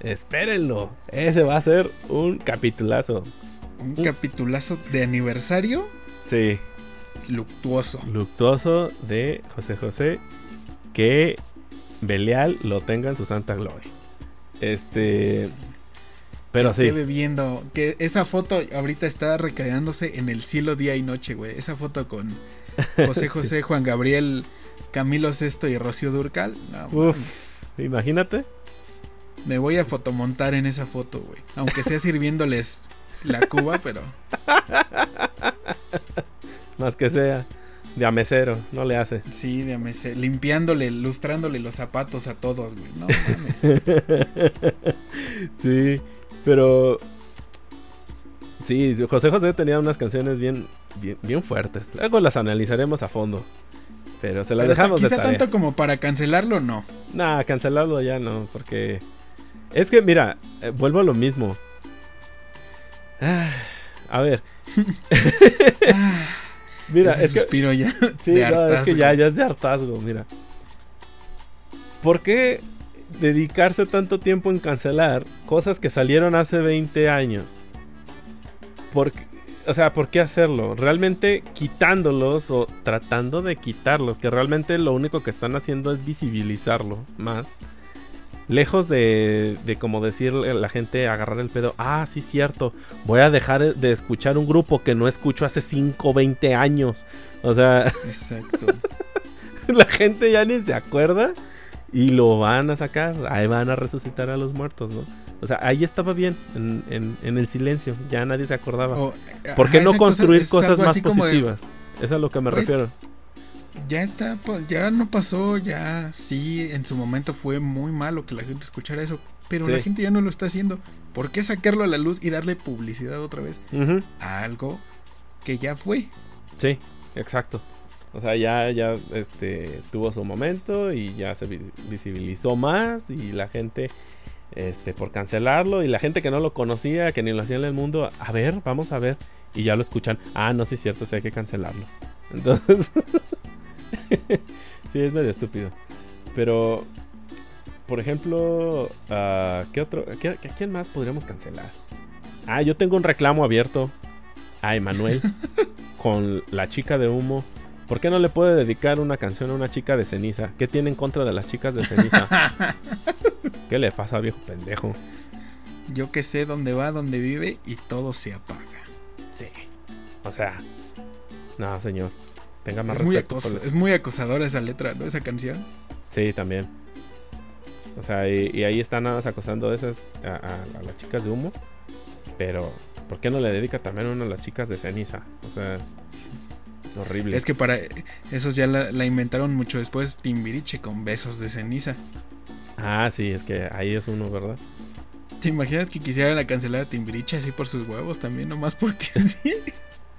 espérenlo. Ese va a ser un capitulazo. Un capitulazo de aniversario. Sí luctuoso. Luctuoso de José José. Que Belial lo tenga en su santa gloria. Este. Pero Esté sí. bebiendo. Que esa foto ahorita está recreándose en el cielo día y noche, güey. Esa foto con José José, Juan Gabriel, Camilo Sesto y Rocío Durcal. Uf, imagínate. Me voy a fotomontar en esa foto, güey. Aunque sea sirviéndoles la cuba, pero. Más que sea. De amesero, no le hace. Sí, de amesero. Limpiándole, lustrándole los zapatos a todos, güey. No sí, pero. Sí, José José tenía unas canciones bien, bien, fuertes. Luego las analizaremos a fondo. Pero se las dejamos quizá tanto como para cancelarlo, no. Nah, cancelarlo ya no, porque. Es que, mira, eh, vuelvo a lo mismo. Ah, a ver. Mira, es que. ya. Sí, es que ya, ya es de hartazgo, mira. ¿Por qué dedicarse tanto tiempo en cancelar cosas que salieron hace 20 años? O sea, ¿por qué hacerlo? Realmente quitándolos o tratando de quitarlos, que realmente lo único que están haciendo es visibilizarlo más lejos de, de como decirle a la gente agarrar el pedo, ah, sí, cierto, voy a dejar de escuchar un grupo que no escucho hace 5, 20 años. O sea, exacto. la gente ya ni se acuerda y lo van a sacar, ahí van a resucitar a los muertos, ¿no? O sea, ahí estaba bien, en, en, el silencio, ya nadie se acordaba. ¿Por qué no construir cosas más positivas? Eso es a lo que me refiero ya está, ya no pasó, ya sí, en su momento fue muy malo que la gente escuchara eso, pero la gente ya no lo está haciendo. ¿Por qué sacarlo a la luz y darle publicidad otra vez a algo que ya fue? Sí, exacto. O sea, ya, ya este, tuvo su momento y ya se visibilizó más y la gente, este, por cancelarlo y la gente que no lo conocía, que ni lo hacía en el mundo, a ver, vamos a ver. Y ya lo escuchan, ah, no, sí es cierto, sí hay que cancelarlo. Entonces... sí, es medio estúpido. Pero, por ejemplo, uh, ¿qué otro? ¿A quién más podríamos cancelar? Ah, yo tengo un reclamo abierto a Emanuel con la chica de humo. ¿Por qué no le puede dedicar una canción a una chica de ceniza? ¿Qué tiene en contra de las chicas de ceniza? ¿Qué le pasa, viejo pendejo? Yo que sé dónde va, dónde vive y todo se apaga. Sí. O sea, no, señor es muy, acosadora esa letra, ¿no? Esa canción. Sí, también. O sea, y, ahí están nada más acosando a esas a, las chicas de humo. Pero, ¿por qué no le dedica también una a las chicas de ceniza? O sea, es horrible. Es que para esos ya la, inventaron mucho después Timbiriche con besos de ceniza. Ah, sí, es que ahí es uno, ¿verdad? ¿Te imaginas que quisiera la cancelar a Timbiriche así por sus huevos también, nomás porque sí?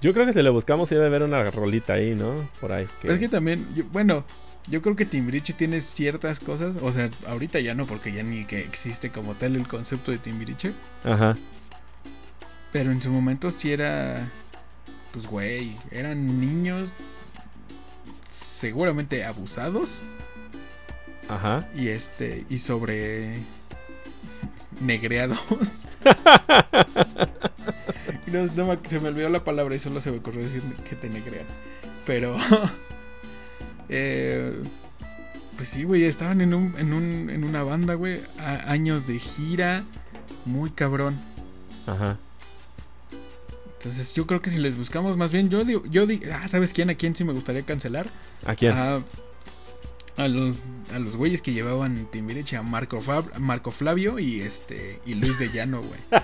Yo creo que si le buscamos, debe haber una rolita ahí, ¿no? Por ahí. Es que también, bueno, yo creo que Timbiriche tiene ciertas cosas. O sea, ahorita ya no, porque ya ni que existe como tal el concepto de Timbiriche. Ajá. Pero en su momento sí era. Pues, güey, eran niños seguramente abusados. Ajá. Y este, y sobre negreados. no, se me olvidó la palabra y solo se me ocurrió decir que te negrean. Pero. eh, pues sí, güey, estaban en, un, en, un, en una banda, güey. años de gira. Muy cabrón. Ajá. Entonces yo creo que si les buscamos más bien, yo digo, yo digo, ah, ¿sabes quién? ¿A quién sí me gustaría cancelar? ¿A quién? a los a los güeyes que llevaban Timbiriche a Marco, Marco Flavio y este y Luis de Llano, güey.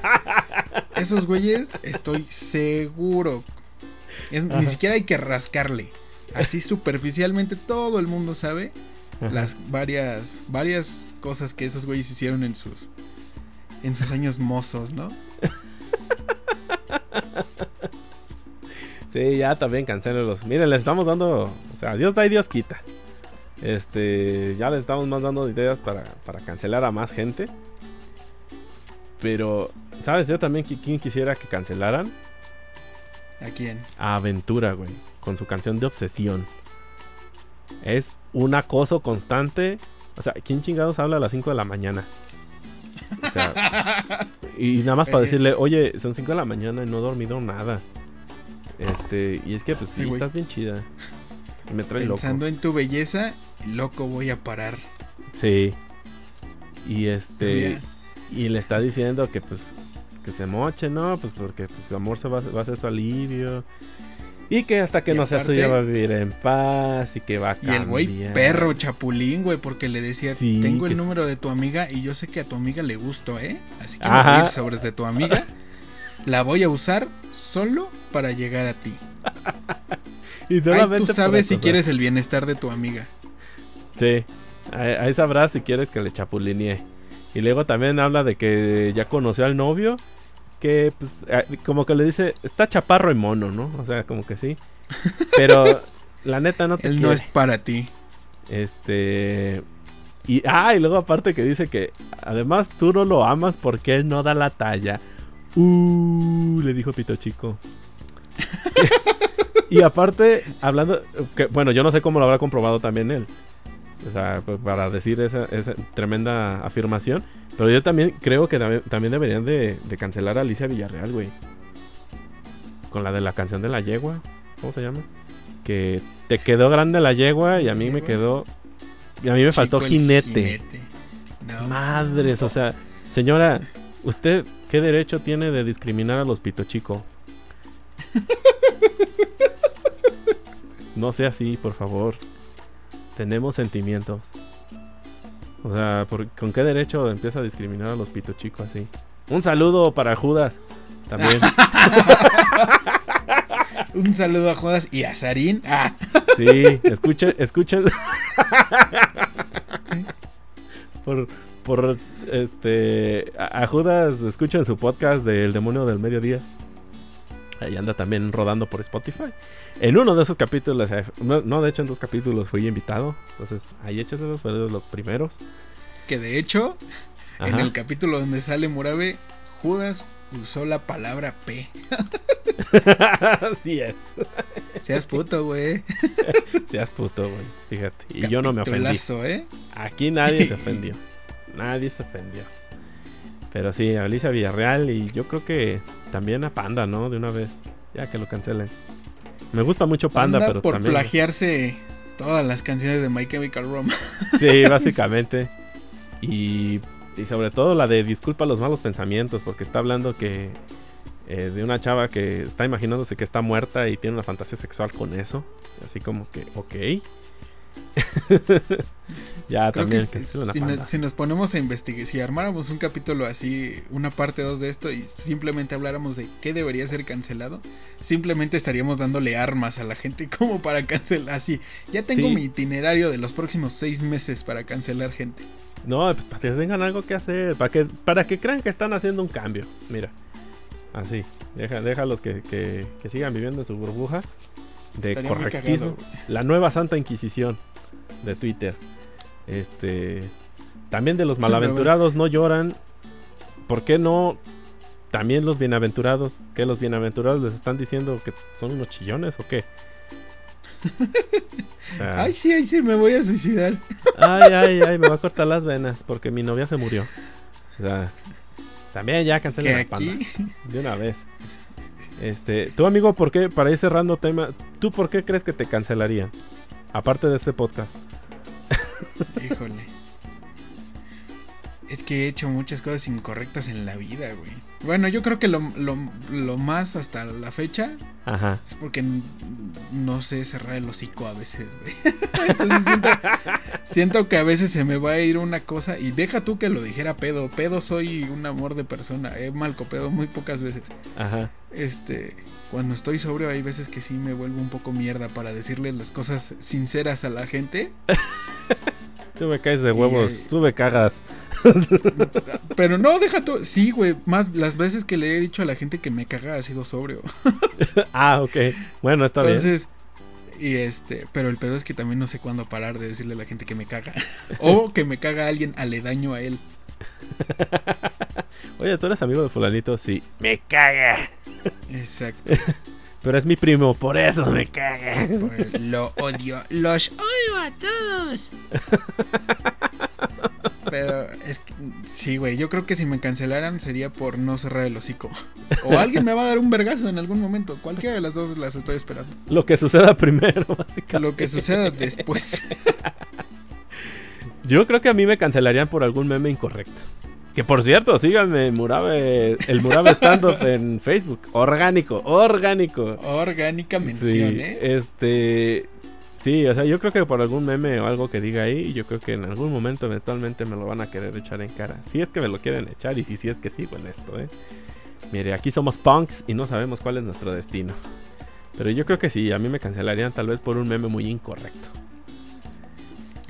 Esos güeyes estoy seguro. ni siquiera hay que rascarle. Así superficialmente todo el mundo sabe las varias varias cosas que esos güeyes hicieron en sus en sus años mozos, ¿no? Sí, ya también cancélenlos. Miren, les estamos dando, o sea, Dios da y Dios quita. Este, ya les estamos mandando ideas para, para cancelar a más gente. Pero, ¿sabes? Yo también quién quisiera que cancelaran. ¿A quién? A Aventura, güey. Con su canción de Obsesión. Es un acoso constante. O sea, ¿quién chingados habla a las 5 de la mañana? O sea, y nada más para decirle, oye, son 5 de la mañana y no he dormido nada. Este, y es que pues sí, estás bien chida. Me trae Pensando en tu belleza, loco voy a parar. Sí. Y este. Y le está diciendo que pues. Que se moche, ¿no? Pues porque pues, su amor se va, a ser su alivio. Y que hasta que no sea suya va a vivir en paz y que va a cambiar. Y el güey perro chapulín, güey, porque le decía, tengo el número de tu amiga y yo sé que a tu amiga le gustó, ¿eh? Así que voy a ir sobres de tu amiga. la voy a usar solo para llegar a ti. Y solamente tú sabes si quieres el bienestar de tu amiga. Sí, ahí sabrás si quieres que le chapulinee. Y luego también habla de que ya conoció al novio. Que pues como que le dice, está chaparro y mono, ¿no? O sea, como que sí. Pero la neta no te Él no es para ti. Este... Y, ah, y luego aparte que dice que además tú no lo amas porque él no da la talla. Uh, le dijo Pito Chico. y aparte, hablando, que, bueno, yo no sé cómo lo habrá comprobado también él. O sea, pues, para decir esa, tremenda afirmación. Pero yo también creo que también, deberían de, cancelar a Alicia Villarreal, güey. Con la de la canción de la yegua. ¿Cómo se llama? Que te quedó grande la yegua y a mí me quedó... Y a mí me faltó jinete. Madres, o sea, señora, ¿usted qué derecho tiene de discriminar a los pito chico? No sea así, por favor. Tenemos sentimientos. O sea, ¿con qué derecho empieza a discriminar a los pito chicos así? Un saludo para Judas. También. Un saludo a Judas y a Sarín. Ah. Sí, escuchen, escuchen. por, por este. A Judas, escuchen su podcast del demonio del mediodía. Ahí anda también rodando por Spotify. En uno de esos capítulos, eh, no, de hecho en dos capítulos fui invitado. Entonces ahí échaselos, fue de los primeros. Que de hecho, en el capítulo donde sale Murabe, Judas usó la palabra P. Así es. Seas puto, güey. Seas puto, güey. Fíjate. Y yo no me ofendí. ¿eh? Aquí nadie se ofendió. nadie se ofendió. Pero sí, Alicia Villarreal y yo creo que también a Panda, ¿no? De una vez. Ya que lo cancelen. Me gusta mucho Panda, pero por plagiarse todas las canciones de My Chemical Romance. Sí, básicamente. Y, y, sobre todo la de Disculpa los malos pensamientos, porque está hablando que eh, de una chava que está imaginándose que está muerta y tiene una fantasía sexual con eso. Así como que, ok. Ya, Creo también. que que si, nos, si nos ponemos a investigar, si armáramos un capítulo así, una parte 2 de esto y simplemente habláramos de qué debería ser cancelado, simplemente estaríamos dándole armas a la gente como para cancelar. Así, ya tengo Sí. mi itinerario de los próximos seis meses para cancelar gente. No, pues para que tengan algo que hacer, para que, para que crean que están haciendo un cambio. Mira, así, deja, déjalos que, que, que sigan viviendo en su burbuja de Estaría correctismo. La nueva Santa Inquisición de Twitter. Este, también de los malaventurados no lloran. ¿Por qué no? También los bienaventurados. ¿Qué los bienaventurados les están diciendo que son unos chillones o qué? O sea, Ay, sí, ay, sí, me voy a suicidar. Ay, ay, ay, me va a cortar las venas porque mi novia se murió. O sea, también ya cancelé la panda de una vez. Este, tú amigo, ¿por qué? Para ir cerrando tema, ¿tú por qué crees que te cancelarían? Aparte de este podcast. Híjole. Es que he hecho muchas cosas incorrectas en la vida, güey. Bueno, yo creo que lo, lo, lo más hasta la fecha Ajá. Es porque no sé cerrar el hocico a veces, güey. Entonces siento, siento que a veces se me va a ir una cosa y deja tú que lo dijera pedo. Pedo soy un amor de persona. He malco pedo muy pocas veces. Ajá. Este, cuando estoy sobrio hay veces que sí me vuelvo un poco mierda para decirles las cosas sinceras a la gente. Tú me caes de huevos, eh, tú me cagas. Pero no, deja tú. Sí, güey. Más las veces que le he dicho a la gente que me caga ha sido sobrio. ah, ok. Bueno, está bien. Entonces, y este, pero el pedo es que también no sé cuándo parar de decirle a la gente que me caga. o que me caga alguien aledaño a él. Oye, ¿tú eres amigo de fulanito? Sí. Me caga. Exacto. Pero es mi primo, por eso me caga. Por- Lo odio. Los odio a todos. Pero es que, sí, güey. Yo creo que si me cancelaran sería por no cerrar el hocico. O alguien me va a dar un vergazo en algún momento. Cualquiera de las dos las estoy esperando. Lo que suceda primero, básicamente. Lo que suceda después. Yo creo que a mí me cancelarían por algún meme incorrecto. Que por cierto, síganme Murabe, el Murabe Stand Up en Facebook. Orgánico, orgánico. Orgánica Sí, mención, ¿eh? este. Sí, o sea, yo creo que por algún meme o algo que diga ahí, yo creo que en algún momento eventualmente me lo van a querer echar en cara. Si es que me lo quieren echar y si, si es que sigo en esto, ¿eh? Mire, aquí somos punks y no sabemos cuál es nuestro destino. Pero yo creo que sí, a mí me cancelarían tal vez por un meme muy incorrecto.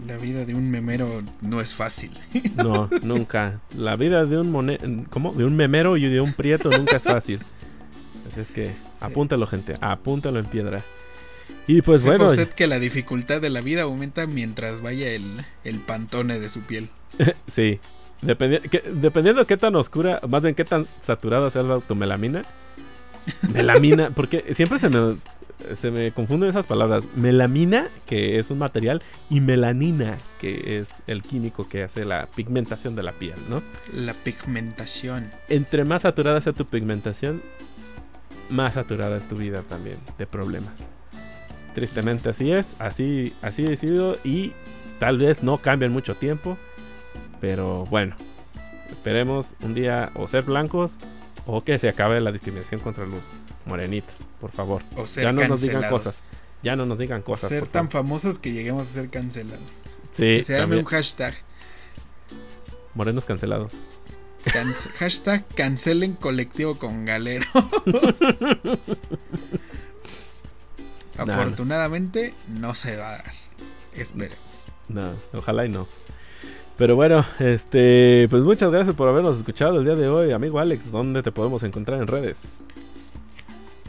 La vida de un memero no es fácil. No, nunca. La vida de un mone ¿cómo? De un memero y de un prieto nunca es fácil. Así es que apúntalo, gente, apúntalo en piedra. Y pues Sepa bueno, usted que la dificultad de la vida aumenta mientras vaya el, el pantone de su piel. sí. Dependi- que- dependiendo de qué tan oscura, más bien qué tan saturada sea la tu melamina. Melamina, porque siempre se me, se me confunden esas palabras. Melamina, que es un material, y melanina, que es el químico que hace la pigmentación de la piel, ¿no? La pigmentación. entre más saturada sea tu pigmentación, más saturada es tu vida también de problemas. Tristemente así es, así, así he sido y tal vez no cambie en mucho tiempo, pero bueno, esperemos un día o ser blancos o que se acabe la discriminación contra los morenitos, por favor. O ser Ya no nos digan cosas, ya no nos digan O cosas. ser por tan favor. famosos que lleguemos a ser cancelados. Sí, que se arme también. un hashtag. morenos cancelados. Cance- hashtag cancelen colectivo con galero. Afortunadamente no se va a dar. Esperemos. No, ojalá y no. Pero bueno, este, pues muchas gracias por habernos escuchado el día de hoy, amigo Alex. ¿Dónde te podemos encontrar en redes?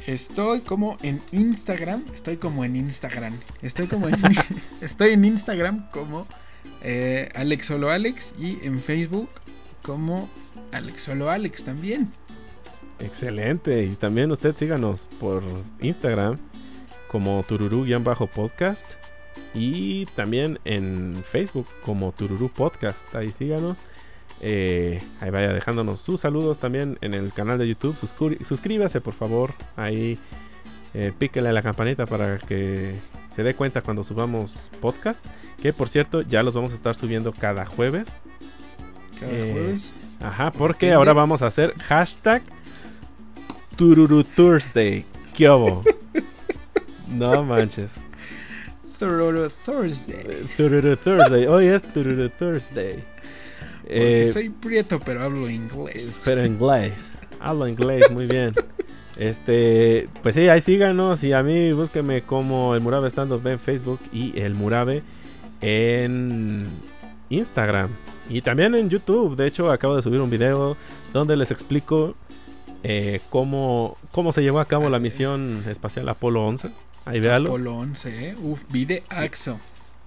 Estoy como en Instagram. Estoy como en Instagram. Estoy como en, estoy en Instagram como eh, Alex Solo Alex y en Facebook como Alex Solo Alex también. Excelente. Y también usted síganos por Instagram como tururú-podcast y también en Facebook como tururú podcast. Ahí síganos. Eh, ahí vaya dejándonos sus saludos también en el canal de YouTube. Suscri- suscríbase por favor. Ahí eh, píquele a la campanita para que se dé cuenta cuando subamos podcast. Que por cierto ya los vamos a estar subiendo cada jueves. Cada Eh, jueves. Ajá, porque ahora vamos a hacer hashtag Tururu Thursday. ¿Qué hubo? No manches. Tururu Thursday. Tururu Thursday. Hoy es Tururu Thursday. Porque eh, soy prieto, pero hablo inglés. Pero inglés. Hablo inglés, muy bien. Este, pues sí, ahí síganos y a mí búsqueme como el Murabe Stand Up en Facebook y el Murabe en Instagram y también en YouTube. De hecho, acabo de subir un video donde les explico eh, cómo, cómo se llevó a cabo la misión espacial Apolo 11. Ahí véalo. Apolo 11, ¿eh? Uf, vide AXO.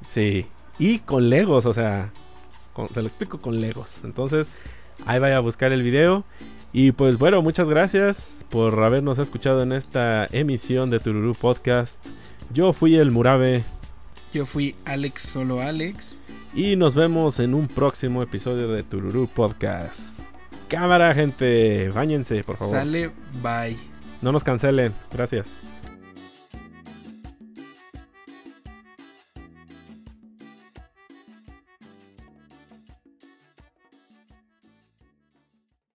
Sí, y con Legos, o sea, se lo explico con Legos. Entonces, ahí vaya a buscar el video. Y pues bueno, muchas gracias por habernos escuchado en esta emisión de Tururú Podcast. Yo fui el Murabe. Yo fui Alex, solo Alex. Y nos vemos en un próximo episodio de Tururú Podcast. Cámara, gente. Báñense, por favor. Sale, bye. No nos cancelen. Gracias.